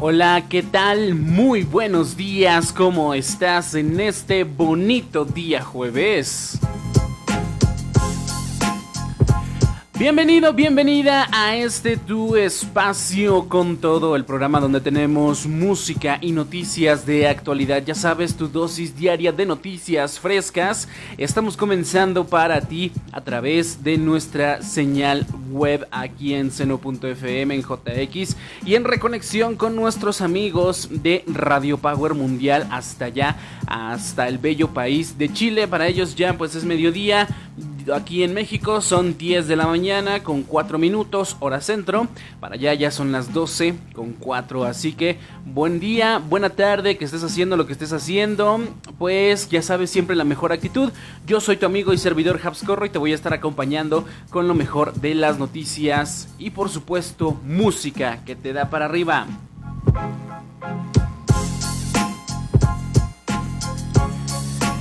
Hola, ¿qué tal? Muy buenos días, ¿cómo estás en este bonito día jueves? Bienvenido, bienvenida a este tu espacio con todo el programa donde tenemos música y noticias de actualidad. Ya sabes, tu dosis diaria de noticias frescas. Estamos comenzando para ti a través de nuestra señal web aquí en seno.fm en JX y en reconexión con nuestros amigos de Radio Power Mundial hasta allá, hasta el bello país de Chile. Para ellos ya pues es mediodía aquí en México son 10 de la mañana con 4 minutos, hora centro. Para allá ya son las 12 con 4. Así que buen día, buena tarde, que estés haciendo lo que estés haciendo. Pues ya sabes siempre la mejor actitud. Yo soy tu amigo y servidor Habscorro y te voy a estar acompañando con lo mejor de las noticias y por supuesto música que te da para arriba.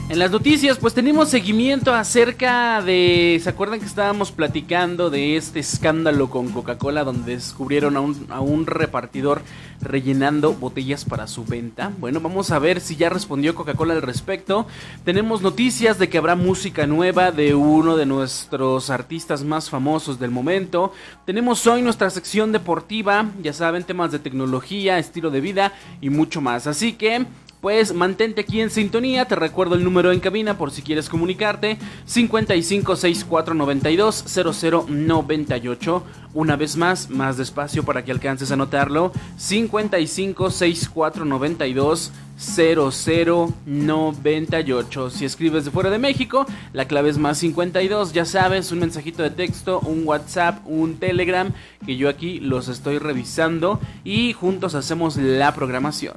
En las noticias, pues tenemos seguimiento acerca de. ¿Se acuerdan que estábamos platicando de este escándalo con Coca-Cola donde descubrieron a un, a un, repartidor rellenando botellas para su venta? Bueno, vamos a ver si ya respondió Coca-Cola al respecto. Tenemos noticias de que habrá música nueva de uno de nuestros artistas más famosos del momento. Tenemos hoy nuestra sección deportiva, ya saben, temas de tecnología, estilo de vida y mucho más. Así que pues mantente aquí en sintonía, te recuerdo el número en cabina por si quieres comunicarte, 5564920098, una vez más, más despacio para que alcances a notarlo, 5564920098. Si escribes de fuera de México, la clave es más 52, ya sabes, un mensajito de texto, un WhatsApp, un Telegram, que yo aquí los estoy revisando y juntos hacemos la programación.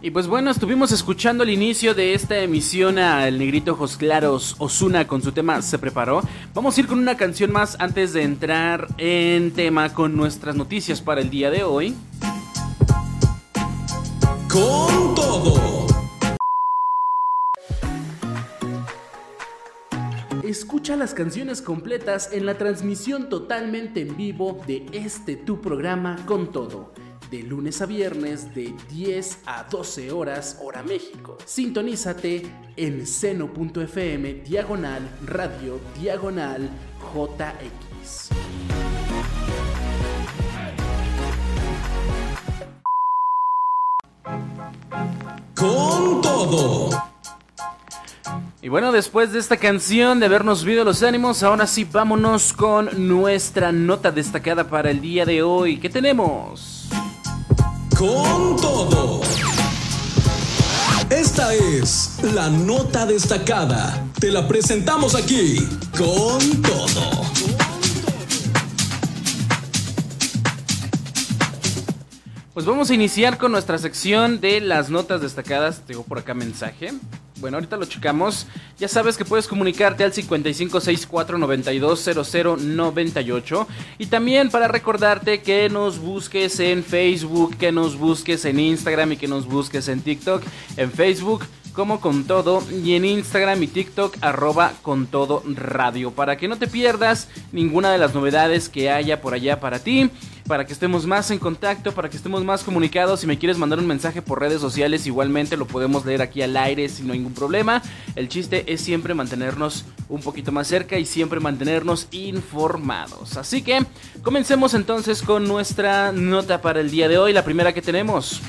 Y pues bueno, estuvimos escuchando el inicio de esta emisión al negrito Ojos Claros Osuna con su tema Se Preparó. Vamos a ir con una canción más antes de entrar en tema con nuestras noticias para el día de hoy. Con todo. Escucha las canciones completas en la transmisión totalmente en vivo de este tu programa con todo de lunes a viernes de 10 a 12 horas hora México. Sintonízate en seno.fm diagonal radio diagonal JX. Con todo. Y bueno, después de esta canción, de habernos visto los ánimos, ahora sí vámonos con nuestra nota destacada para el día de hoy. ¿Qué tenemos? Con todo. Esta es la nota destacada. Te la presentamos aquí con todo. Pues vamos a iniciar con nuestra sección de las notas destacadas. Tengo por acá mensaje. Bueno, ahorita lo checamos. Ya sabes que puedes comunicarte al 5564920098 y también para recordarte que nos busques en Facebook, que nos busques en Instagram y que nos busques en TikTok. En Facebook como con todo y en Instagram y TikTok arroba con todo radio para que no te pierdas ninguna de las novedades que haya por allá para ti para que estemos más en contacto, para que estemos más comunicados. Si me quieres mandar un mensaje por redes sociales, igualmente lo podemos leer aquí al aire sin ningún problema. El chiste es siempre mantenernos un poquito más cerca y siempre mantenernos informados. Así que comencemos entonces con nuestra nota para el día de hoy, la primera que tenemos.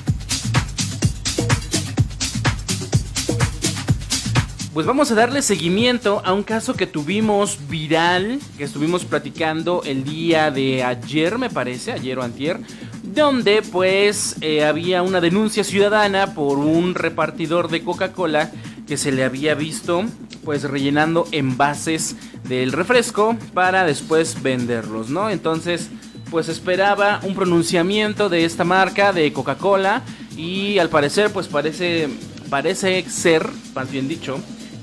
Pues vamos a darle seguimiento a un caso que tuvimos viral, que estuvimos platicando el día de ayer, me parece, ayer o antier, donde pues eh, había una denuncia ciudadana por un repartidor de Coca-Cola que se le había visto pues rellenando envases del refresco para después venderlos, ¿no? Entonces pues esperaba un pronunciamiento de esta marca de Coca-Cola y al parecer pues parece parece ser, más bien dicho,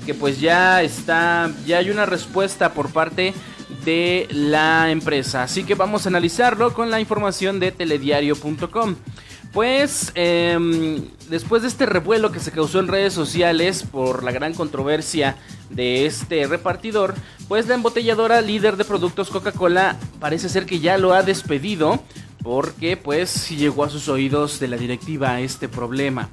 que pues ya está, ya hay una respuesta por parte de la empresa. Así que vamos a analizarlo con la información de telediario.com. Pues em, después de este revuelo que se causó en redes sociales por la gran controversia de este repartidor, pues la embotelladora líder de productos Coca-Cola parece ser que ya lo ha despedido porque pues llegó a sus oídos de la directiva este problema.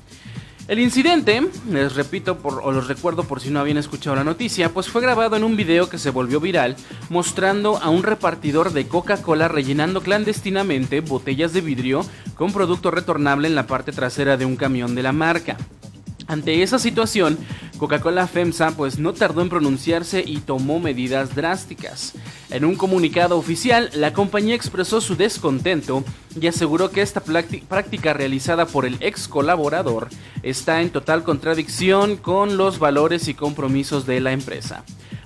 El incidente, les repito por, o los recuerdo por si no habían escuchado la noticia, pues fue grabado en un video que se volvió viral mostrando a un repartidor de Coca-Cola rellenando clandestinamente botellas de vidrio con producto retornable en la parte trasera de un camión de la marca. Ante esa situación, Coca-Cola FEMSA pues no tardó en pronunciarse y tomó medidas drásticas. En un comunicado oficial, la compañía expresó su descontento y aseguró que esta práctica realizada por el ex colaborador está en total contradicción con los valores y compromisos de la empresa.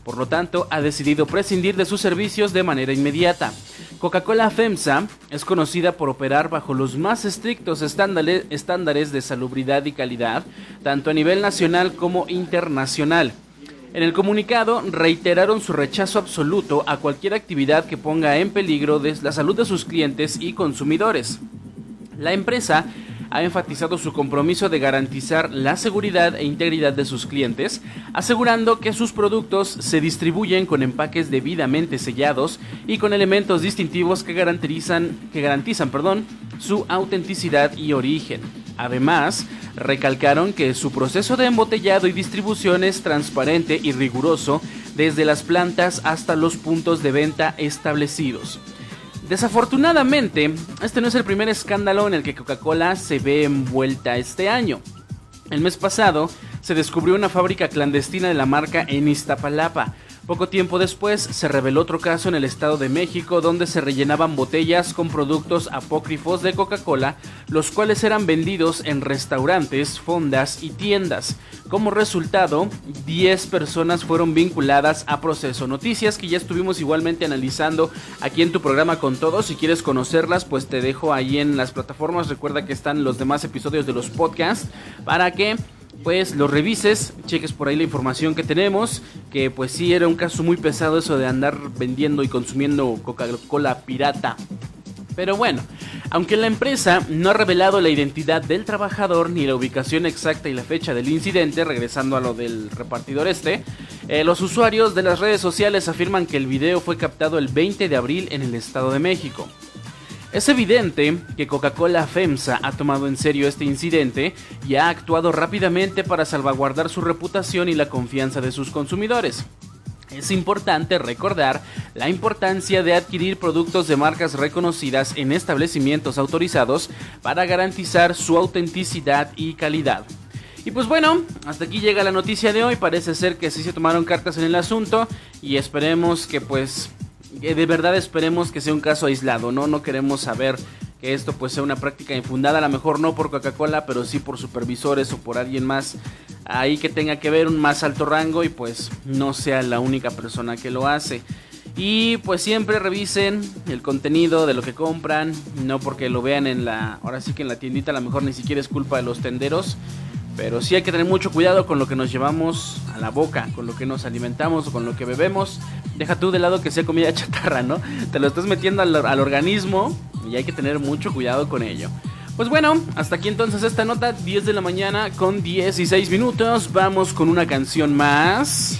Por lo tanto, ha decidido prescindir de sus servicios de manera inmediata. Coca-Cola FEMSA es conocida por operar bajo los más estrictos estándares de salubridad y calidad, tanto a nivel nacional como internacional. En el comunicado reiteraron su rechazo absoluto a cualquier actividad que ponga en peligro la salud de sus clientes y consumidores. La empresa ha enfatizado su compromiso de garantizar la seguridad e integridad de sus clientes, asegurando que sus productos se distribuyen con empaques debidamente sellados y con elementos distintivos que garantizan, que garantizan perdón, su autenticidad y origen. Además, recalcaron que su proceso de embotellado y distribución es transparente y riguroso desde las plantas hasta los puntos de venta establecidos. Desafortunadamente, este no es el primer escándalo en el que Coca-Cola se ve envuelta este año. El mes pasado se descubrió una fábrica clandestina de la marca en Iztapalapa, poco tiempo después se reveló otro caso en el Estado de México donde se rellenaban botellas con productos apócrifos de Coca-Cola, los cuales eran vendidos en restaurantes, fondas y tiendas. Como resultado, 10 personas fueron vinculadas a proceso. Noticias que ya estuvimos igualmente analizando aquí en tu programa con todos. Si quieres conocerlas, pues te dejo ahí en las plataformas. Recuerda que están los demás episodios de los podcasts para que pues lo revises, cheques por ahí la información que tenemos, que pues sí era un caso muy pesado eso de andar vendiendo y consumiendo Coca-Cola pirata. Pero bueno, aunque la empresa no ha revelado la identidad del trabajador ni la ubicación exacta y la fecha del incidente, regresando a lo del repartidor este, eh, los usuarios de las redes sociales afirman que el video fue captado el 20 de abril en el Estado de México. Es evidente que Coca-Cola FEMSA ha tomado en serio este incidente y ha actuado rápidamente para salvaguardar su reputación y la confianza de sus consumidores. Es importante recordar la importancia de adquirir productos de marcas reconocidas en establecimientos autorizados para garantizar su autenticidad y calidad. Y pues bueno, hasta aquí llega la noticia de hoy. Parece ser que sí se tomaron cartas en el asunto y esperemos que pues de verdad esperemos que sea un caso aislado, ¿no? No queremos saber que esto pues sea una práctica infundada, a lo mejor no por Coca-Cola, pero sí por supervisores o por alguien más ahí que tenga que ver un más alto rango y pues no sea la única persona que lo hace. Y pues siempre revisen el contenido de lo que compran, no porque lo vean en la, ahora sí que en la tiendita a lo mejor ni siquiera es culpa de los tenderos, pero sí hay que tener mucho cuidado con lo que nos llevamos a la boca, con lo que nos alimentamos o con lo que bebemos. Deja tú de lado que sea comida chatarra, ¿no? Te lo estás metiendo al, organismo y hay que tener mucho cuidado con ello. Pues bueno, hasta aquí entonces esta nota, 10 de la mañana con 16 minutos. Vamos con una canción más.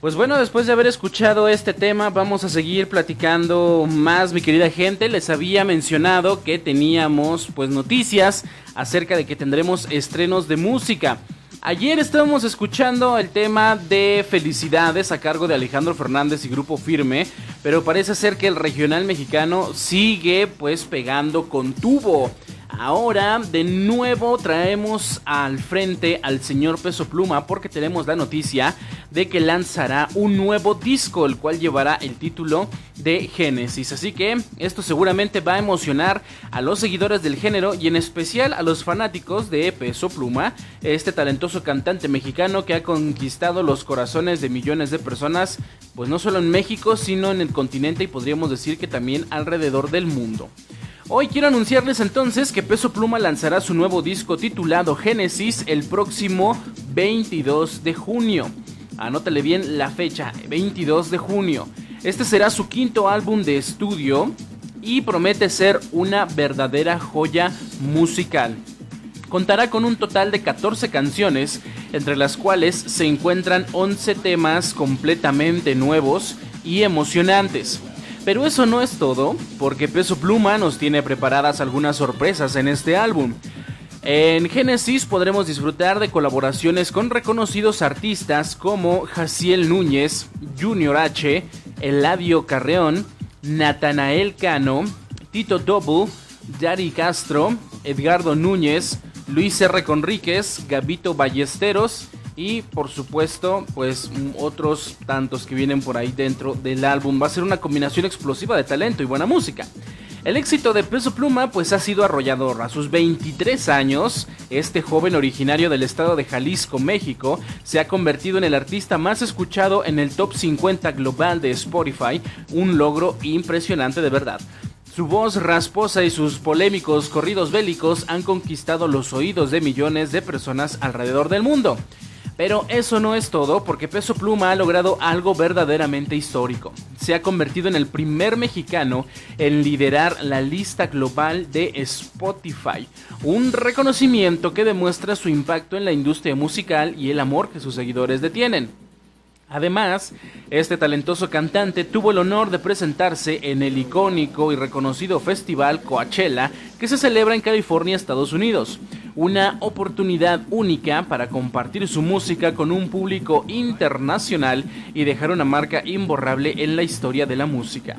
Pues bueno, después de haber escuchado este tema, vamos a seguir platicando más, mi querida gente. Les había mencionado que teníamos pues noticias acerca de que tendremos estrenos de música. Ayer estábamos escuchando el tema de Felicidades a cargo de Alejandro Fernández y Grupo Firme, pero parece ser que el regional mexicano sigue pues pegando con tubo. Ahora de nuevo traemos al frente al señor Peso Pluma porque tenemos la noticia de que lanzará un nuevo disco, el cual llevará el título de Génesis. Así que esto seguramente va a emocionar a los seguidores del género y en especial a los fanáticos de Peso Pluma, este talentoso cantante mexicano que ha conquistado los corazones de millones de personas, pues no solo en México, sino en el continente y podríamos decir que también alrededor del mundo. Hoy quiero anunciarles entonces que Peso Pluma lanzará su nuevo disco titulado Génesis el próximo 22 de junio. Anótale bien la fecha, 22 de junio. Este será su quinto álbum de estudio y promete ser una verdadera joya musical. Contará con un total de 14 canciones, entre las cuales se encuentran 11 temas completamente nuevos y emocionantes. Pero eso no es todo, porque Peso Pluma nos tiene preparadas algunas sorpresas en este álbum. En Genesis podremos disfrutar de colaboraciones con reconocidos artistas como Jaciel Núñez, Junior H, Eladio Carreón, Natanael Cano, Tito Double, Dari Castro, Edgardo Núñez, Luis R. Conríquez, Gabito Ballesteros y por supuesto pues otros tantos que vienen por ahí dentro del álbum. Va a ser una combinación explosiva de talento y buena música. El éxito de Peso Pluma pues ha sido arrollador. A sus 23 años, este joven originario del estado de Jalisco, México, se ha convertido en el artista más escuchado en el top 50 global de Spotify, un logro impresionante de verdad. Su voz rasposa y sus polémicos corridos bélicos han conquistado los oídos de millones de personas alrededor del mundo. Pero eso no es todo, porque Peso Pluma ha logrado algo verdaderamente histórico. Se ha convertido en el primer mexicano en liderar la lista global de Spotify, un reconocimiento que demuestra su impacto en la industria musical y el amor que sus seguidores detienen. Además, este talentoso cantante tuvo el honor de presentarse en el icónico y reconocido festival Coachella que se celebra en California, Estados Unidos. Una oportunidad única para compartir su música con un público internacional y dejar una marca imborrable en la historia de la música.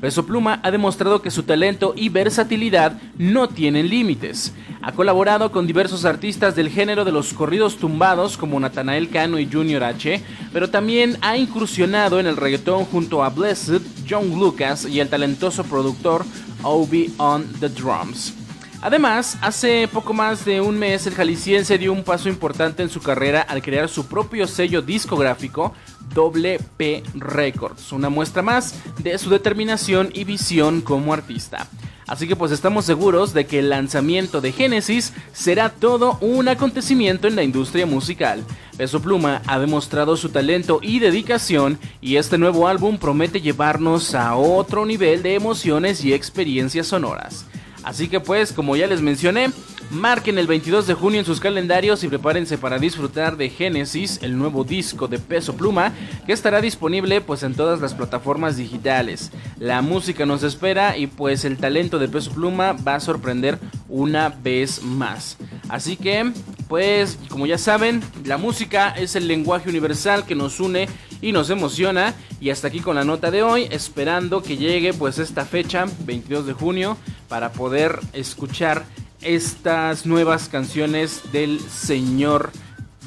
Peso Pluma ha demostrado que su talento y versatilidad no tienen límites. Ha colaborado con diversos artistas del género de los corridos tumbados como Natanael Cano y Junior H, pero también ha incursionado en el reggaetón junto a Blessed, John Lucas y el talentoso productor Obi on the Drums. Además, hace poco más de un mes el jalisciense dio un paso importante en su carrera al crear su propio sello discográfico WP Records, una muestra más de su determinación y visión como artista. Así que pues estamos seguros de que el lanzamiento de Genesis será todo un acontecimiento en la industria musical. Peso Pluma ha demostrado su talento y dedicación y este nuevo álbum promete llevarnos a otro nivel de emociones y experiencias sonoras. Así que pues, como ya les mencioné, marquen el 22 de junio en sus calendarios y prepárense para disfrutar de Genesis, el nuevo disco de Peso Pluma, que estará disponible pues en todas las plataformas digitales. La música nos espera y pues el talento de Peso Pluma va a sorprender una vez más. Así que, pues, como ya saben, la música es el lenguaje universal que nos une y nos emociona. Y hasta aquí con la nota de hoy, esperando que llegue pues esta fecha, 22 de junio, para poder escuchar estas nuevas canciones del señor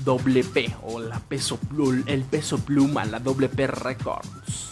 WP o la peso el peso pluma, la WP Records.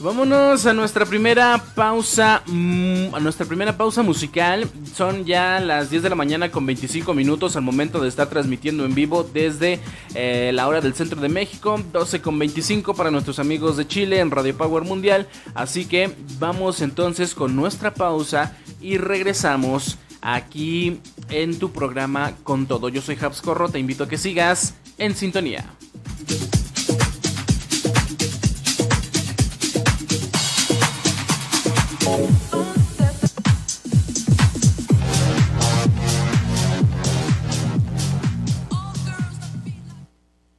Vámonos a nuestra primera pausa, mm, a nuestra primera pausa musical. Son ya las 10 de la mañana con 25 minutos al momento de estar transmitiendo en vivo desde eh, la hora del centro de México, 12 con 25 para nuestros amigos de Chile en Radio Power Mundial. Así que vamos entonces con nuestra pausa y regresamos aquí en tu programa con todo. Yo soy Habs Corro, te invito a que sigas en sintonía.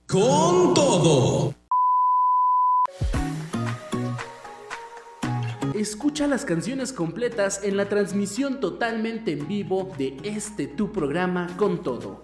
Con todo. Escucha las canciones completas en la transmisión totalmente en vivo de este tu programa con todo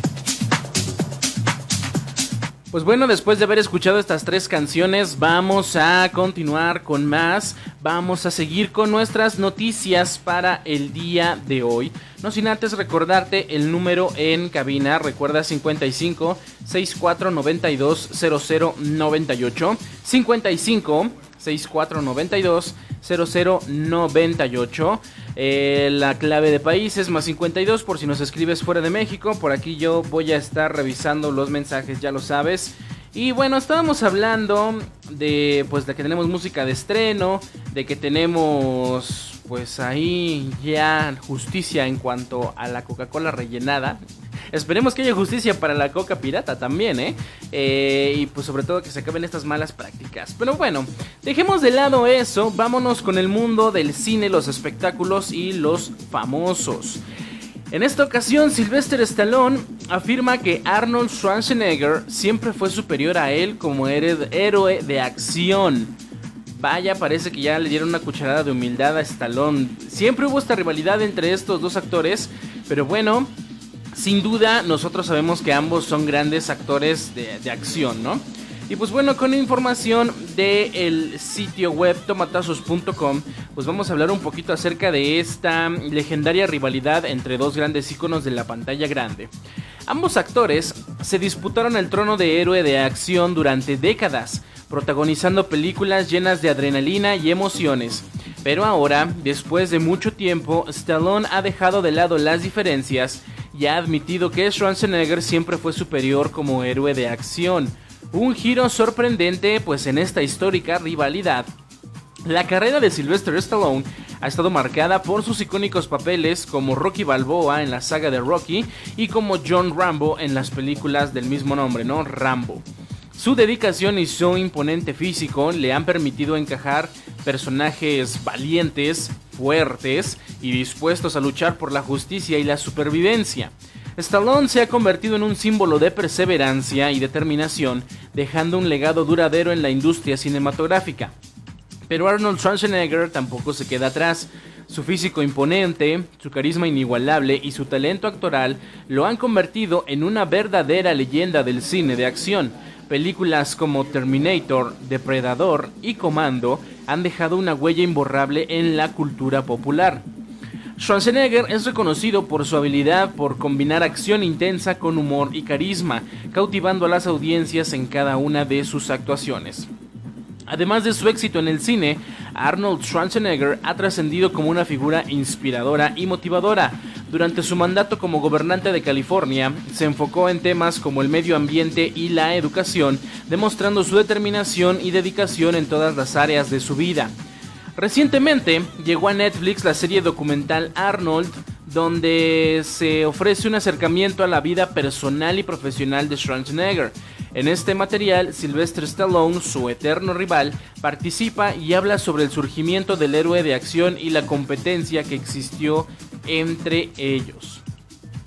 Pues bueno, después de haber escuchado estas tres canciones, vamos a continuar con más. Vamos a seguir con nuestras noticias para el día de hoy. No sin antes recordarte el número en cabina. Recuerda 55 64 92 00 98. 55 64 92 00 98. la clave de país es más 52 por si nos escribes fuera de México. Por aquí yo voy a estar revisando los mensajes, ya lo sabes. Y bueno, estábamos hablando de pues de que tenemos música de estreno, de que tenemos pues ahí ya justicia en cuanto a la Coca-Cola rellenada. Esperemos que haya justicia para la coca pirata también, ¿eh? ¿eh? Y pues sobre todo que se acaben estas malas prácticas. Pero bueno, dejemos de lado eso, vámonos con el mundo del cine, los espectáculos y los famosos. En esta ocasión, Sylvester Stallone afirma que Arnold Schwarzenegger siempre fue superior a él como héroe de acción. Vaya, parece que ya le dieron una cucharada de humildad a Stallone. Siempre hubo esta rivalidad entre estos dos actores, pero bueno, sin duda nosotros sabemos que ambos son grandes actores de, acción, ¿no? Y pues bueno, con información del sitio web tomatazos.com, pues vamos a hablar un poquito acerca de esta legendaria rivalidad entre dos grandes iconos de la pantalla grande. Ambos actores se disputaron el trono de héroe de acción durante décadas, protagonizando películas llenas de adrenalina y emociones. Pero ahora, después de mucho tiempo, Stallone ha dejado de lado las diferencias y ha admitido que Schwarzenegger siempre fue superior como héroe de acción. Un giro sorprendente, pues en esta histórica rivalidad. La carrera de Sylvester Stallone ha estado marcada por sus icónicos papeles como Rocky Balboa en la saga de Rocky y como John Rambo en las películas del mismo nombre, ¿no? Rambo. Su dedicación y su imponente físico le han permitido encajar personajes valientes, fuertes y dispuestos a luchar por la justicia y la supervivencia. Stallone se ha convertido en un símbolo de perseverancia y determinación, dejando un legado duradero en la industria cinematográfica. Pero Arnold Schwarzenegger tampoco se queda atrás. Su físico imponente, su carisma inigualable y su talento actoral lo han convertido en una verdadera leyenda del cine de acción. Películas como Terminator, Depredador y Comando han dejado una huella imborrable en la cultura popular. Schwarzenegger es reconocido por su habilidad por combinar acción intensa con humor y carisma, cautivando a las audiencias en cada una de sus actuaciones. Además de su éxito en el cine, Arnold Schwarzenegger ha trascendido como una figura inspiradora y motivadora. Durante su mandato como gobernante de California, se enfocó en temas como el medio ambiente y la educación, demostrando su determinación y dedicación en todas las áreas de su vida. Recientemente llegó a Netflix la serie documental Arnold, donde se ofrece un acercamiento a la vida personal y profesional de Schwarzenegger. En este material, Sylvester Stallone, su eterno rival, participa y habla sobre el surgimiento del héroe de acción y la competencia que existió entre ellos.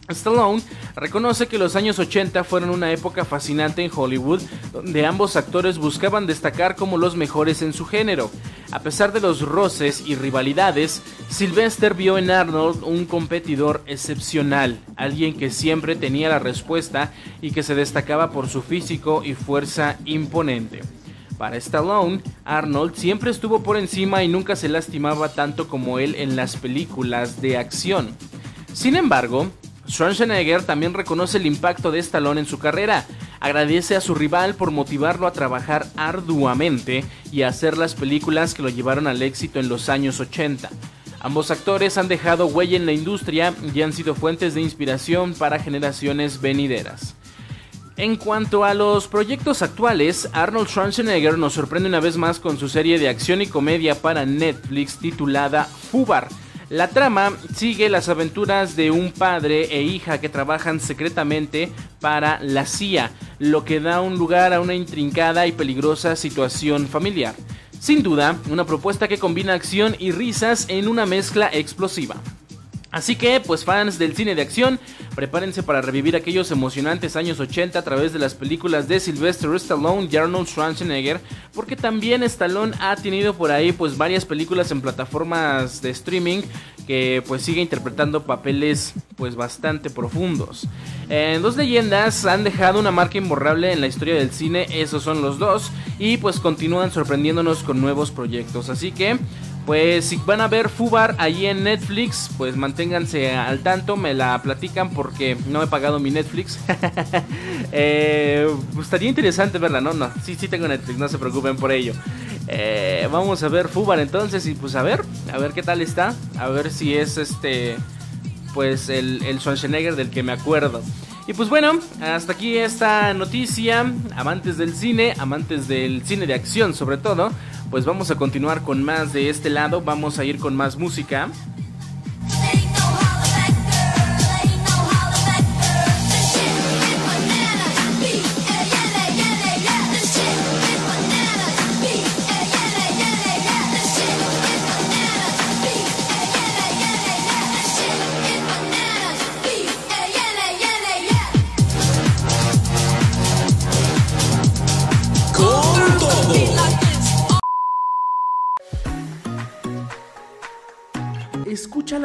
Stallone reconoce que los años 80 fueron una época fascinante en Hollywood, donde ambos actores buscaban destacar como los mejores en su género. A pesar de los roces y rivalidades, Sylvester vio en Arnold un competidor excepcional, alguien que siempre tenía la respuesta y que se destacaba por su físico y fuerza imponente. Para Stallone, Arnold siempre estuvo por encima y nunca se lastimaba tanto como él en las películas de acción. Sin embargo, Schwarzenegger también reconoce el impacto de Stallone en su carrera, agradece a su rival por motivarlo a trabajar arduamente y a hacer las películas que lo llevaron al éxito en los años 80. Ambos actores han dejado huella en la industria y han sido fuentes de inspiración para generaciones venideras. En cuanto a los proyectos actuales, Arnold Schwarzenegger nos sorprende una vez más con su serie de acción y comedia para Netflix titulada Fubar la trama sigue las aventuras de un padre e hija que trabajan secretamente para la CIA, lo que da un lugar a una intrincada y peligrosa situación familiar. Sin duda, una propuesta que combina acción y risas en una mezcla explosiva. Así que, pues fans del cine de acción, prepárense para revivir aquellos emocionantes años 80 a través de las películas de Sylvester Stallone y Arnold Schwarzenegger, porque también Stallone ha tenido por ahí pues varias películas en plataformas de streaming que pues sigue interpretando papeles pues bastante profundos. En dos leyendas han dejado una marca imborrable en la historia del cine, esos son los dos, y pues continúan sorprendiéndonos con nuevos proyectos. Así que pues si van a ver Fubar ahí en Netflix, pues manténganse al tanto, me la platican porque no he pagado mi Netflix. eh, estaría interesante verla, ¿no? No, sí, sí tengo Netflix, no se preocupen por ello. Eh, vamos a ver Fubar entonces y pues a ver, a ver qué tal está, a ver si es este, pues el, el Schwarzenegger del que me acuerdo. Y pues bueno, hasta aquí esta noticia, amantes del cine, amantes del cine de acción sobre todo pues vamos a continuar con más de este lado, vamos a ir con más música.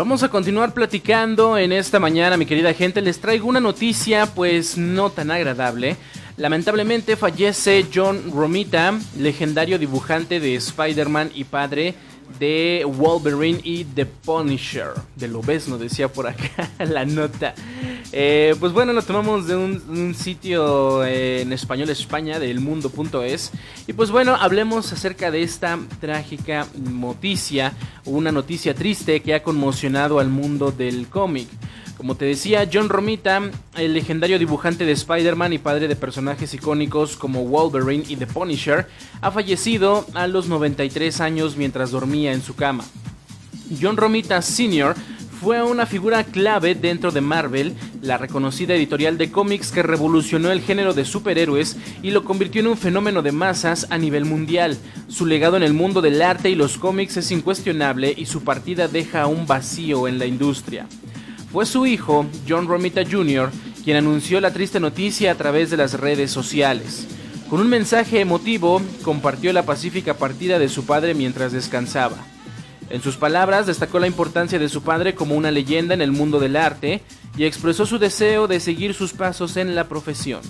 Vamos a continuar platicando en esta mañana, mi querida gente. Les traigo una noticia pues no tan agradable. Lamentablemente fallece John Romita, legendario dibujante de Spider-Man y padre de Wolverine y The Punisher. De lo no decía por acá la nota. Eh, pues bueno, lo tomamos de un, sitio eh, en español España, del mundo.es. Y pues bueno, hablemos acerca de esta trágica noticia, una noticia triste que ha conmocionado al mundo del cómic. Como te decía, John Romita, el legendario dibujante de Spider-Man y padre de personajes icónicos como Wolverine y The Punisher, ha fallecido a los 93 años mientras dormía en su cama. John Romita Sr. fue una figura clave dentro de Marvel, la reconocida editorial de cómics que revolucionó el género de superhéroes y lo convirtió en un fenómeno de masas a nivel mundial. Su legado en el mundo del arte y los cómics es incuestionable y su partida deja un vacío en la industria. Fue su hijo, John Romita Jr., quien anunció la triste noticia a través de las redes sociales. Con un mensaje emotivo, compartió la pacífica partida de su padre mientras descansaba. En sus palabras destacó la importancia de su padre como una leyenda en el mundo del arte y expresó su deseo de seguir sus pasos en la profesión.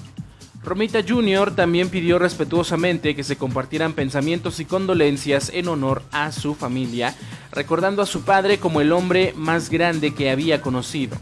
Romita Jr. también pidió respetuosamente que se compartieran pensamientos y condolencias en honor a su familia, recordando a su padre como el hombre más grande que había conocido.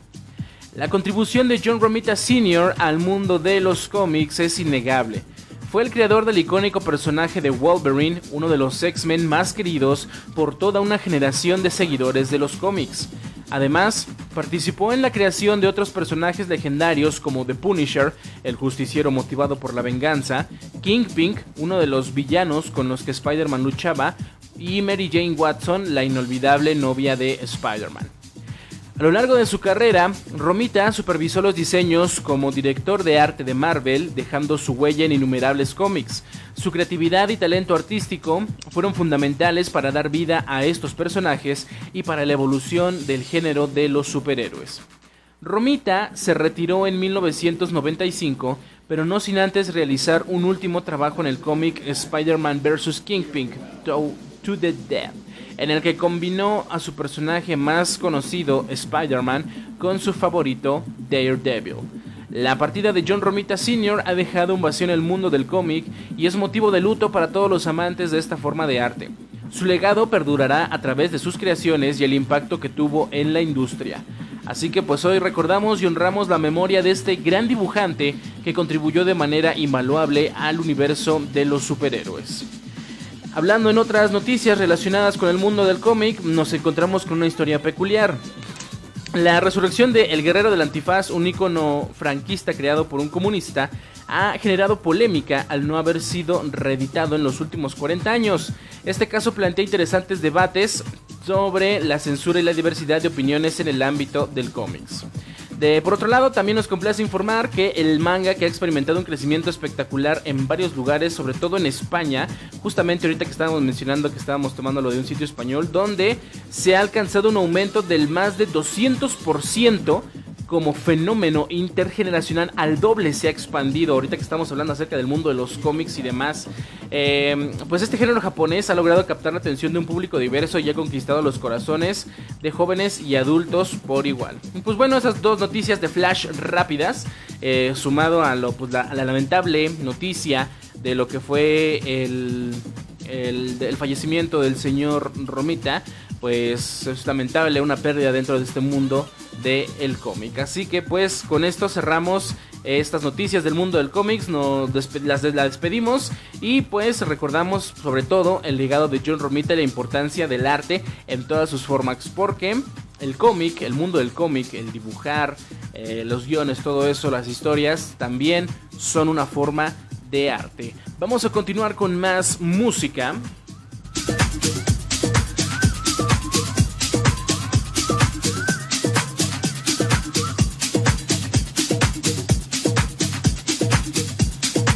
La contribución de John Romita Sr. al mundo de los cómics es innegable. Fue el creador del icónico personaje de Wolverine, uno de los X-Men más queridos por toda una generación de seguidores de los cómics. Además, participó en la creación de otros personajes legendarios como The Punisher, el justiciero motivado por la venganza, Kingpin, uno de los villanos con los que Spider-Man luchaba, y Mary Jane Watson, la inolvidable novia de Spider-Man. A lo largo de su carrera, Romita supervisó los diseños como director de arte de Marvel, dejando su huella en innumerables cómics. Su creatividad y talento artístico fueron fundamentales para dar vida a estos personajes y para la evolución del género de los superhéroes. Romita se retiró en 1995, pero no sin antes realizar un último trabajo en el cómic Spider-Man vs. Kingpin, to, to the Death en el que combinó a su personaje más conocido, Spider-Man, con su favorito, Daredevil. La partida de John Romita Sr. ha dejado un vacío en el mundo del cómic y es motivo de luto para todos los amantes de esta forma de arte. Su legado perdurará a través de sus creaciones y el impacto que tuvo en la industria. Así que pues hoy recordamos y honramos la memoria de este gran dibujante que contribuyó de manera invaluable al universo de los superhéroes. Hablando en otras noticias relacionadas con el mundo del cómic, nos encontramos con una historia peculiar. La resurrección de El Guerrero del Antifaz, un ícono franquista creado por un comunista, ha generado polémica al no haber sido reeditado en los últimos 40 años. Este caso plantea interesantes debates sobre la censura y la diversidad de opiniones en el ámbito del cómics por otro lado, también nos complace informar que el manga que ha experimentado un crecimiento espectacular en varios lugares, sobre todo en España, justamente ahorita que estábamos mencionando que estábamos tomando lo de un sitio español, donde se ha alcanzado un aumento del más de 200% como fenómeno intergeneracional al doble se ha expandido. Ahorita que estamos hablando acerca del mundo de los cómics y demás, eh, pues este género japonés ha logrado captar la atención de un público diverso y ha conquistado los corazones de jóvenes y adultos por igual. Pues bueno, esas dos noticias de Flash rápidas, eh, sumado a, lo, pues, la, lamentable noticia de lo que fue el, el fallecimiento del señor Romita, pues es lamentable una pérdida dentro de este mundo del el cómic. Así que pues con esto cerramos estas noticias del mundo del cómics, nos las, despedimos y pues recordamos sobre todo el legado de John Romita y la importancia del arte en todas sus formas, porque el cómic, el mundo del cómic, el dibujar, eh, los guiones, todo eso, las historias, también son una forma de arte. Vamos a continuar con más música.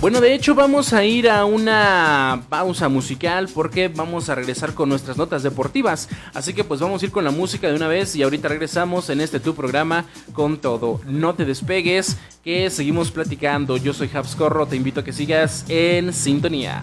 Bueno, de hecho vamos a ir a una pausa musical porque vamos a regresar con nuestras notas deportivas. Así que pues vamos a ir con la música de una vez y ahorita regresamos en este tu programa con todo. No te despegues, que seguimos platicando. Yo soy Habscorro, te invito a que sigas en sintonía.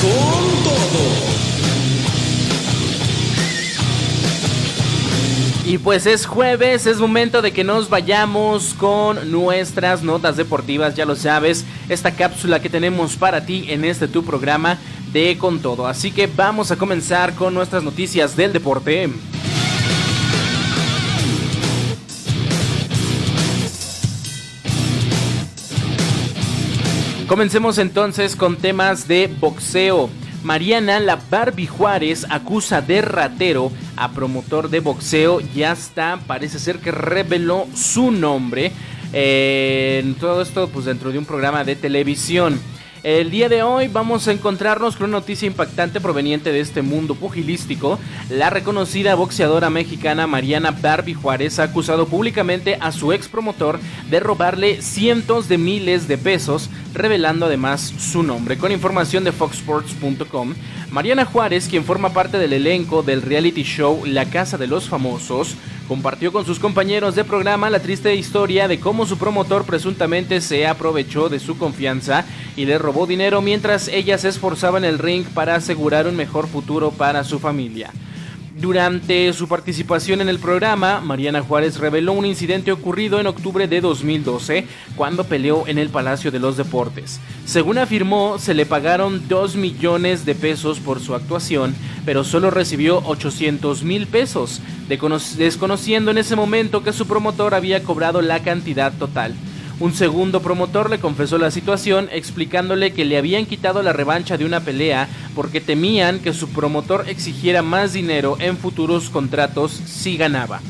Con todo. Y pues es jueves, es momento de que nos vayamos con nuestras notas deportivas, ya lo sabes, esta cápsula que tenemos para ti en este tu programa de Con Todo. Así que vamos a comenzar con nuestras noticias del deporte. Comencemos entonces con temas de boxeo. Mariana La Barbie Juárez acusa de ratero a promotor de boxeo. Ya está, parece ser que reveló su nombre. Eh, todo esto, pues dentro de un programa de televisión. El día de hoy vamos a encontrarnos con una noticia impactante proveniente de este mundo pugilístico. La reconocida boxeadora mexicana Mariana Barbie Juárez ha acusado públicamente a su ex promotor de robarle cientos de miles de pesos revelando además su nombre. Con información de foxsports.com, Mariana Juárez, quien forma parte del elenco del reality show La Casa de los Famosos, compartió con sus compañeros de programa la triste historia de cómo su promotor presuntamente se aprovechó de su confianza y le robó dinero mientras ella se esforzaba en el ring para asegurar un mejor futuro para su familia. Durante su participación en el programa, Mariana Juárez reveló un incidente ocurrido en octubre de 2012 cuando peleó en el Palacio de los Deportes. Según afirmó, se le pagaron 2 millones de pesos por su actuación, pero solo recibió 800 mil pesos, desconociendo en ese momento que su promotor había cobrado la cantidad total. Un segundo promotor le confesó la situación explicándole que le habían quitado la revancha de una pelea porque temían que su promotor exigiera más dinero en futuros contratos si ganaba.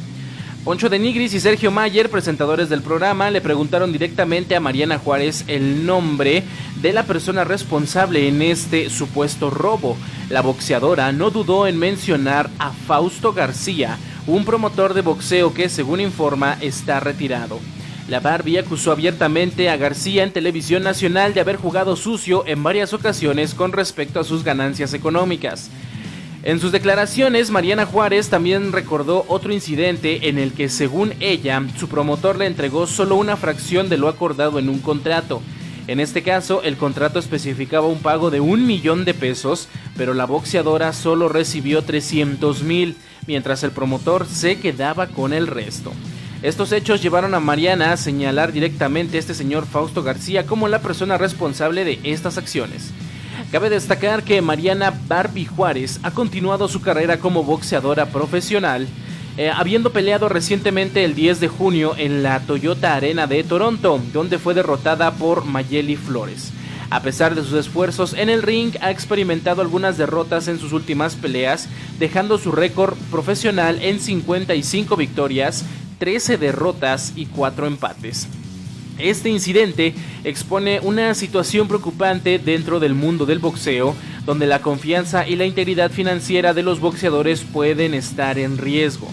Poncho de Nigris y Sergio Mayer, presentadores del programa, le preguntaron directamente a Mariana Juárez el nombre de la persona responsable en este supuesto robo. La boxeadora no dudó en mencionar a Fausto García, un promotor de boxeo que, según informa, está retirado. La Barbie acusó abiertamente a García en televisión nacional de haber jugado sucio en varias ocasiones con respecto a sus ganancias económicas. En sus declaraciones, Mariana Juárez también recordó otro incidente en el que, según ella, su promotor le entregó solo una fracción de lo acordado en un contrato. En este caso, el contrato especificaba un pago de un millón de pesos, pero la boxeadora solo recibió 300 mil, mientras el promotor se quedaba con el resto. Estos hechos llevaron a Mariana a señalar directamente a este señor Fausto García como la persona responsable de estas acciones. Cabe destacar que Mariana Barbie Juárez ha continuado su carrera como boxeadora profesional, eh, habiendo peleado recientemente el 10 de junio en la Toyota Arena de Toronto, donde fue derrotada por Mayeli Flores. A pesar de sus esfuerzos en el ring, ha experimentado algunas derrotas en sus últimas peleas, dejando su récord profesional en 55 victorias 13 derrotas y 4 empates. Este incidente expone una situación preocupante dentro del mundo del boxeo, donde la confianza y la integridad financiera de los boxeadores pueden estar en riesgo.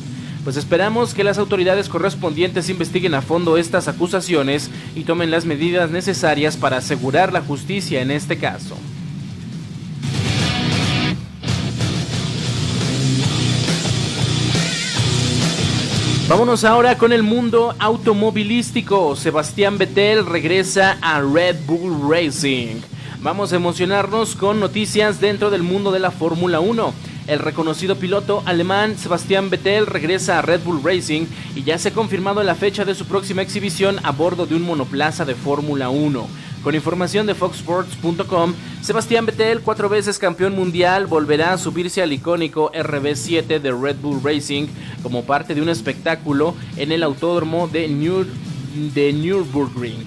Pues esperamos que las autoridades correspondientes investiguen a fondo estas acusaciones y tomen las medidas necesarias para asegurar la justicia en este caso. Vámonos ahora con el mundo automovilístico. Sebastián Vettel regresa a Red Bull Racing. Vamos a emocionarnos con noticias dentro del mundo de la Fórmula 1. El reconocido piloto alemán Sebastián Vettel regresa a Red Bull Racing y ya se ha confirmado la fecha de su próxima exhibición a bordo de un monoplaza de Fórmula 1. Con información de foxsports.com, Sebastián Vettel, cuatro veces campeón mundial, volverá a subirse al icónico RB7 de Red Bull Racing como parte de un espectáculo en el autódromo de, de Nürburgring.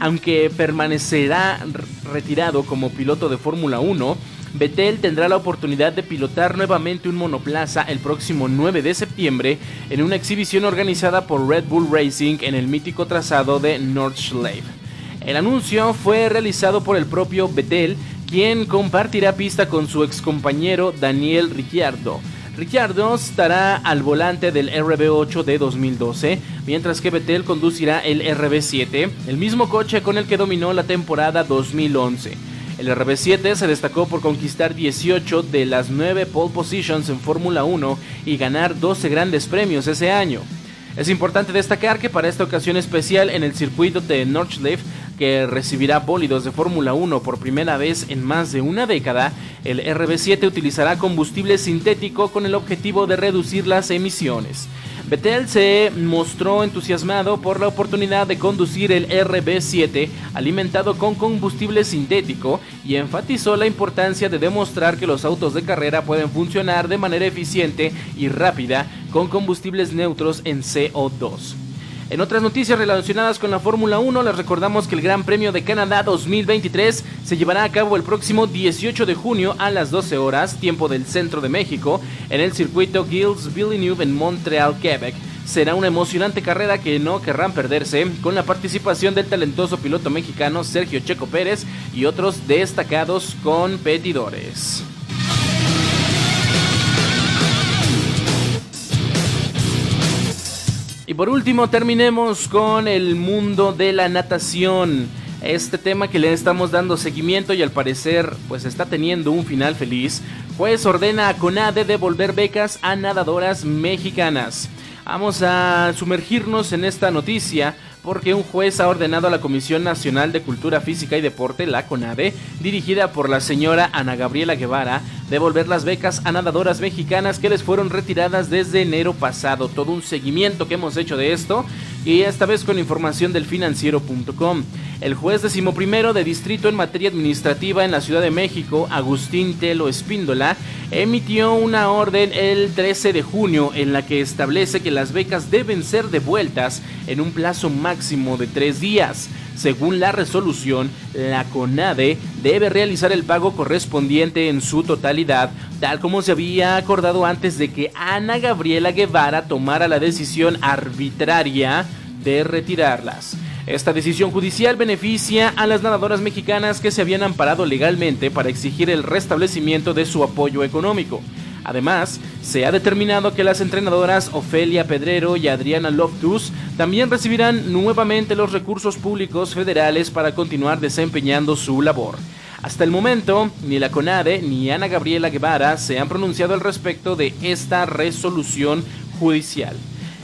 Aunque permanecerá retirado como piloto de Fórmula 1, Vettel tendrá la oportunidad de pilotar nuevamente un monoplaza el próximo 9 de septiembre en una exhibición organizada por Red Bull Racing en el mítico trazado de Nordschleife. El anuncio fue realizado por el propio Vettel, quien compartirá pista con su excompañero Daniel Ricciardo. Ricciardo estará al volante del RB8 de 2012, mientras que Vettel conducirá el RB7, el mismo coche con el que dominó la temporada 2011. El RB7 se destacó por conquistar 18 de las 9 pole positions en Fórmula 1 y ganar 12 grandes premios ese año. Es importante destacar que para esta ocasión especial en el circuito de Nordschleife que recibirá bólidos de Fórmula 1 por primera vez en más de una década, el RB7 utilizará combustible sintético con el objetivo de reducir las emisiones. Vettel se mostró entusiasmado por la oportunidad de conducir el RB7 alimentado con combustible sintético y enfatizó la importancia de demostrar que los autos de carrera pueden funcionar de manera eficiente y rápida con combustibles neutros en CO2. En otras noticias relacionadas con la Fórmula 1, les recordamos que el Gran Premio de Canadá 2023 se llevará a cabo el próximo 18 de junio a las 12 horas, tiempo del centro de México, en el circuito Gilles Villeneuve en Montreal, Quebec. Será una emocionante carrera que no querrán perderse, con la participación del talentoso piloto mexicano Sergio Checo Pérez y otros destacados competidores. Y por último terminemos con el mundo de la natación. este tema que le estamos dando seguimiento y al parecer pues está teniendo un final feliz, pues ordena a CONADE devolver becas a nadadoras mexicanas. Vamos a sumergirnos en esta noticia porque un juez ha ordenado a la Comisión Nacional de Cultura Física y Deporte, la CONADE, dirigida por la señora Ana Gabriela Guevara, devolver las becas a nadadoras mexicanas que les fueron retiradas desde enero pasado. Todo un seguimiento que hemos hecho de esto y esta vez con información del financiero.com. El juez decimoprimero de distrito en materia administrativa en la Ciudad de México, Agustín Telo Espíndola, emitió una orden el 13 de junio en la que establece que las becas deben ser devueltas en un plazo máximo de tres días. Según la resolución, la CONADE debe realizar el pago correspondiente en su totalidad, tal como se había acordado antes de que Ana Gabriela Guevara tomara la decisión arbitraria de retirarlas. Esta decisión judicial beneficia a las nadadoras mexicanas que se habían amparado legalmente para exigir el restablecimiento de su apoyo económico. Además, se ha determinado que las entrenadoras Ofelia Pedrero y Adriana Loftus también recibirán nuevamente los recursos públicos federales para continuar desempeñando su labor. Hasta el momento, ni la CONADE ni Ana Gabriela Guevara se han pronunciado al respecto de esta resolución judicial.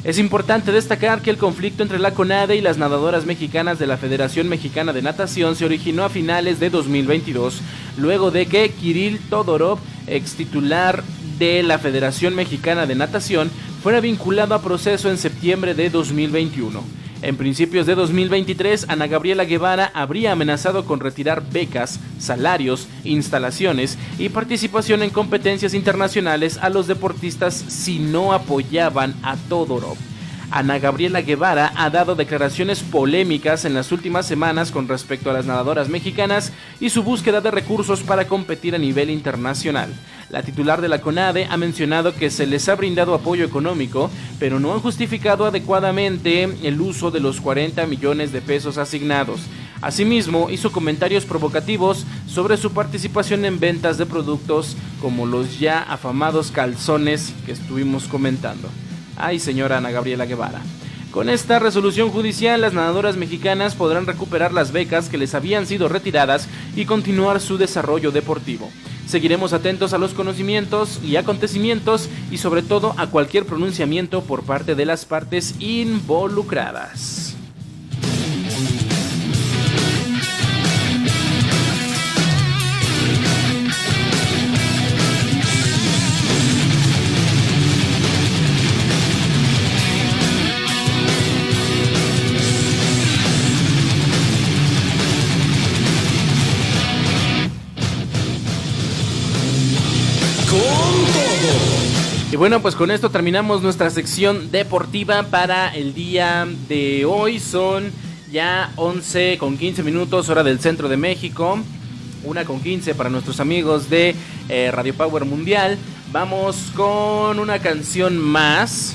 Es importante destacar que el conflicto entre la CONADE y las nadadoras mexicanas de la Federación Mexicana de Natación se originó a finales de 2022, luego de que Kirill Todorov, ex titular de la Federación Mexicana de Natación fuera vinculado a proceso en septiembre de 2021. En principios de 2023, Ana Gabriela Guevara habría amenazado con retirar becas, salarios, instalaciones y participación en competencias internacionales a los deportistas si no apoyaban a Todorov. Ana Gabriela Guevara ha dado declaraciones polémicas en las últimas semanas con respecto a las nadadoras mexicanas y su búsqueda de recursos para competir a nivel internacional. La titular de la CONADE ha mencionado que se les ha brindado apoyo económico, pero no han justificado adecuadamente el uso de los 40 millones de pesos asignados. Asimismo, hizo comentarios provocativos sobre su participación en ventas de productos como los ya afamados calzones que estuvimos comentando. Ay, señora Ana Gabriela Guevara. Con esta resolución judicial, las nadadoras mexicanas podrán recuperar las becas que les habían sido retiradas y continuar su desarrollo deportivo. Seguiremos atentos a los conocimientos y acontecimientos y sobre todo a cualquier pronunciamiento por parte de las partes involucradas. Y bueno, pues con esto terminamos nuestra sección deportiva para el día de hoy. Son ya 11 con 15 minutos, hora del centro de México. Una con 15 para nuestros amigos de eh, Radio Power Mundial. Vamos con una canción más.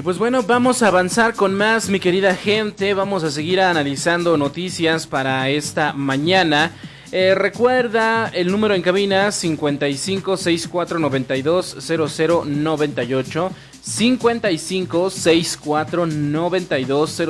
Y pues bueno, vamos a avanzar con más, mi querida gente. Vamos a seguir analizando noticias para esta mañana. Eh, recuerda el número en cabina 55 64 92 0098 55 64 92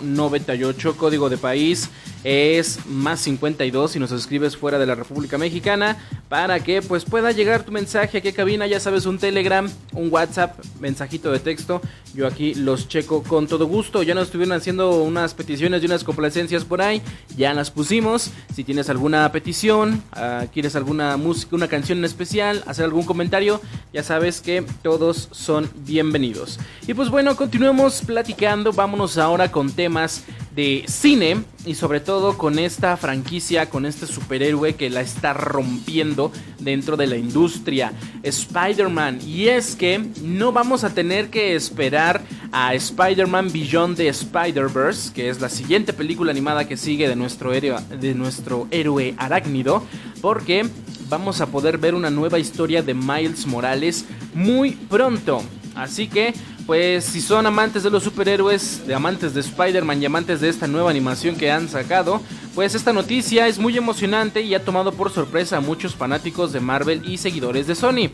0098 código de país es más 52 si nos escribes fuera de la República Mexicana para que pues pueda llegar tu mensaje a qué cabina, ya sabes, un Telegram, un WhatsApp, mensajito de texto. Yo aquí los checo con todo gusto. Ya nos estuvieron haciendo unas peticiones y unas complacencias por ahí, ya las pusimos. Si tienes alguna petición, uh, quieres alguna música, una canción en especial, hacer algún comentario, ya sabes que todos son bienvenidos. Y pues bueno, continuemos platicando, vámonos ahora con temas de cine y sobre todo con esta franquicia, con este superhéroe que la está rompiendo dentro de la industria, Spider-Man. Y es que no vamos a tener que esperar a Spider-Man Beyond the Spider-Verse, que es la siguiente película animada que sigue de nuestro héroe, de nuestro héroe arácnido, porque vamos a poder ver una nueva historia de Miles Morales muy pronto. Así que pues si son amantes de los superhéroes, de amantes de Spider-Man y amantes de esta nueva animación que han sacado, pues esta noticia es muy emocionante y ha tomado por sorpresa a muchos fanáticos de Marvel y seguidores de Sony.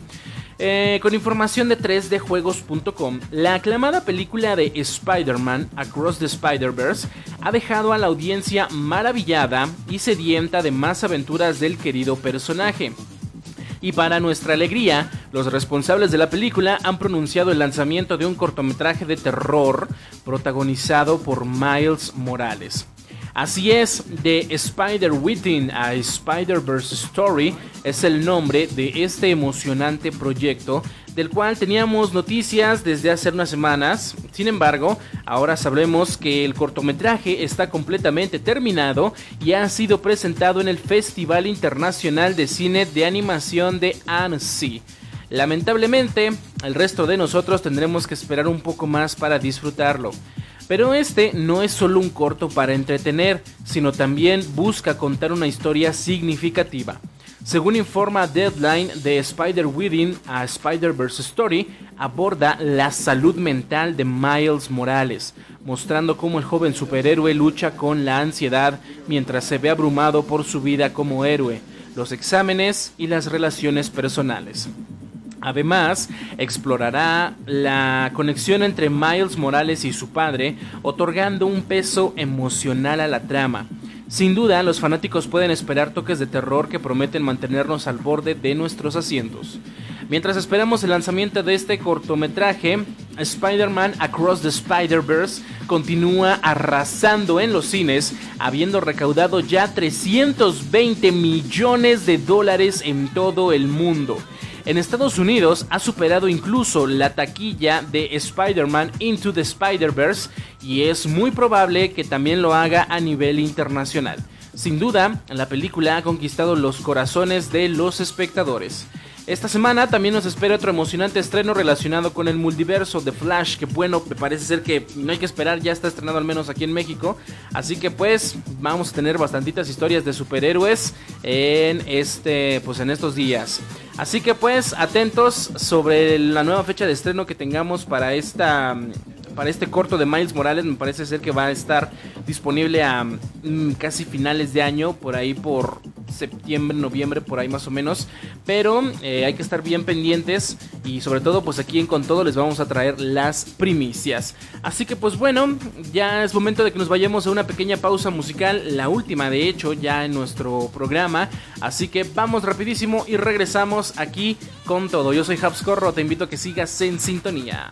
Eh, con información de 3djuegos.com, la aclamada película de Spider-Man Across the Spider-Verse ha dejado a la audiencia maravillada y sedienta de más aventuras del querido personaje. Y para nuestra alegría, los responsables de la película han pronunciado el lanzamiento de un cortometraje de terror protagonizado por Miles Morales. Así es, de Spider Within a Spider-Verse Story es el nombre de este emocionante proyecto del cual teníamos noticias desde hace unas semanas. Sin embargo, ahora sabremos que el cortometraje está completamente terminado y ha sido presentado en el Festival Internacional de Cine de Animación de Annecy. Lamentablemente, el resto de nosotros tendremos que esperar un poco más para disfrutarlo. Pero este no es solo un corto para entretener, sino también busca contar una historia significativa. Según informa Deadline de Spider Within a Spider-Verse Story, aborda la salud mental de Miles Morales, mostrando cómo el joven superhéroe lucha con la ansiedad mientras se ve abrumado por su vida como héroe, los exámenes y las relaciones personales. Además, explorará la conexión entre Miles Morales y su padre, otorgando un peso emocional a la trama. Sin duda, los fanáticos pueden esperar toques de terror que prometen mantenernos al borde de nuestros asientos. Mientras esperamos el lanzamiento de este cortometraje, Spider-Man Across the Spider-Verse continúa arrasando en los cines, habiendo recaudado ya 320 millones de dólares en todo el mundo. En Estados Unidos ha superado incluso la taquilla de Spider-Man Into the Spider-Verse y es muy probable que también lo haga a nivel internacional. Sin duda, la película ha conquistado los corazones de los espectadores. Esta semana también nos espera otro emocionante estreno relacionado con el multiverso de Flash, que bueno, me parece ser que no hay que esperar, ya está estrenado al menos aquí en México. Así que pues vamos a tener bastantitas historias de superhéroes en este pues en estos días. Así que pues atentos sobre la nueva fecha de estreno que tengamos para esta para este corto de Miles Morales. Me parece ser que va a estar disponible a mm, casi finales de año, por ahí por septiembre, noviembre, por ahí más o menos. Pero eh, hay que estar bien pendientes y sobre todo pues aquí en Con Todo les vamos a traer las primicias. Así que pues bueno, ya es momento de que nos vayamos a una pequeña pausa musical, la última de hecho ya en nuestro programa. Así que vamos rapidísimo y regresamos aquí con todo. Yo soy Habscorro, te invito a que sigas en sintonía.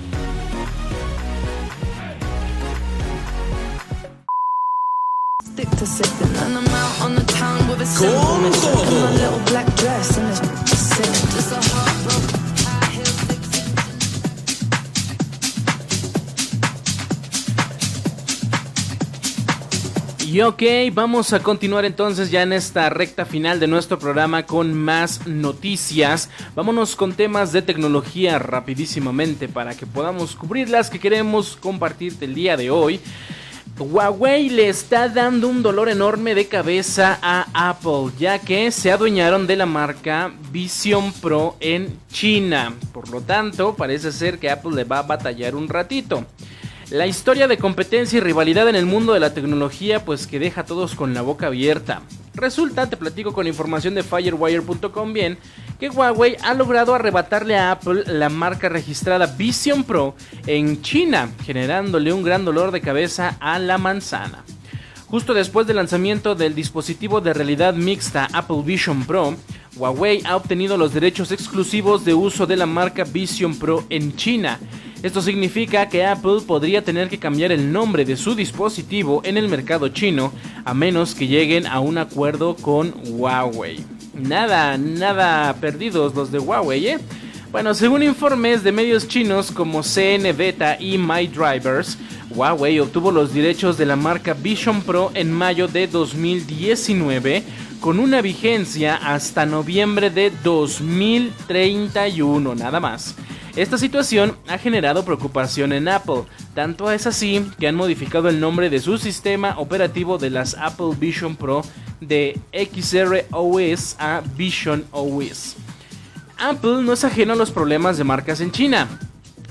Y ok, vamos a continuar entonces ya en esta recta final de nuestro programa con más noticias. Vámonos con temas de tecnología rapidísimamente para que podamos cubrir las que queremos compartirte el día de hoy. Huawei le está dando un dolor enorme de cabeza a Apple, ya que se adueñaron de la marca Vision Pro en China. Por lo tanto, parece ser que Apple le va a batallar un ratito. La historia de competencia y rivalidad en el mundo de la tecnología pues que deja a todos con la boca abierta. Resulta, te platico con información de Firewire.com bien, que Huawei ha logrado arrebatarle a Apple la marca registrada Vision Pro en China, generándole un gran dolor de cabeza a la manzana. Justo después del lanzamiento del dispositivo de realidad mixta Apple Vision Pro, Huawei ha obtenido los derechos exclusivos de uso de la marca Vision Pro en China. Esto significa que Apple podría tener que cambiar el nombre de su dispositivo en el mercado chino a menos que lleguen a un acuerdo con Huawei. Nada, nada perdidos los de Huawei, ¿eh? Bueno, según informes de medios chinos como CN Beta y My Drivers, Huawei obtuvo los derechos de la marca Vision Pro en mayo de 2019 con una vigencia hasta noviembre de 2031 nada más. Esta situación ha generado preocupación en Apple, tanto es así que han modificado el nombre de su sistema operativo de las Apple Vision Pro de XR OS a Vision OS. Apple no es ajeno a los problemas de marcas en China.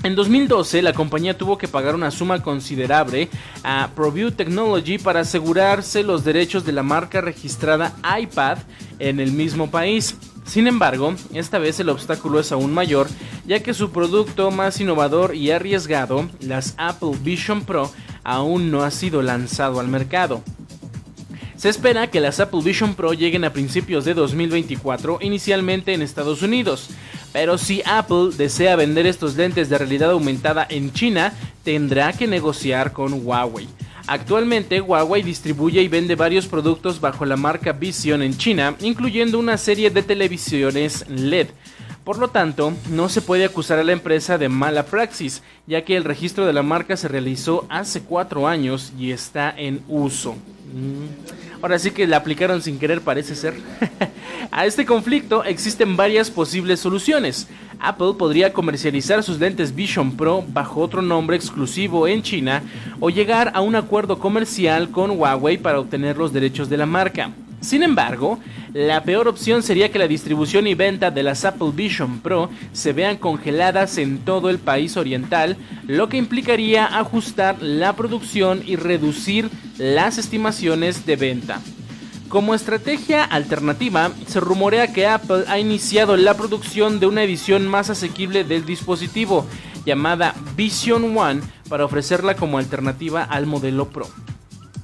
En 2012, la compañía tuvo que pagar una suma considerable a ProView Technology para asegurarse los derechos de la marca registrada iPad en el mismo país. Sin embargo, esta vez el obstáculo es aún mayor, ya que su producto más innovador y arriesgado, las Apple Vision Pro, aún no ha sido lanzado al mercado. Se espera que las Apple Vision Pro lleguen a principios de 2024, inicialmente en Estados Unidos. Pero si Apple desea vender estos lentes de realidad aumentada en China, tendrá que negociar con Huawei. Actualmente Huawei distribuye y vende varios productos bajo la marca Vision en China, incluyendo una serie de televisiones LED. Por lo tanto, no se puede acusar a la empresa de mala praxis, ya que el registro de la marca se realizó hace cuatro años y está en uso. Mm. Ahora sí que la aplicaron sin querer parece ser. a este conflicto existen varias posibles soluciones. Apple podría comercializar sus lentes Vision Pro bajo otro nombre exclusivo en China o llegar a un acuerdo comercial con Huawei para obtener los derechos de la marca. Sin embargo, la peor opción sería que la distribución y venta de las Apple Vision Pro se vean congeladas en todo el país oriental, lo que implicaría ajustar la producción y reducir las estimaciones de venta. Como estrategia alternativa, se rumorea que Apple ha iniciado la producción de una edición más asequible del dispositivo, llamada Vision One, para ofrecerla como alternativa al modelo Pro.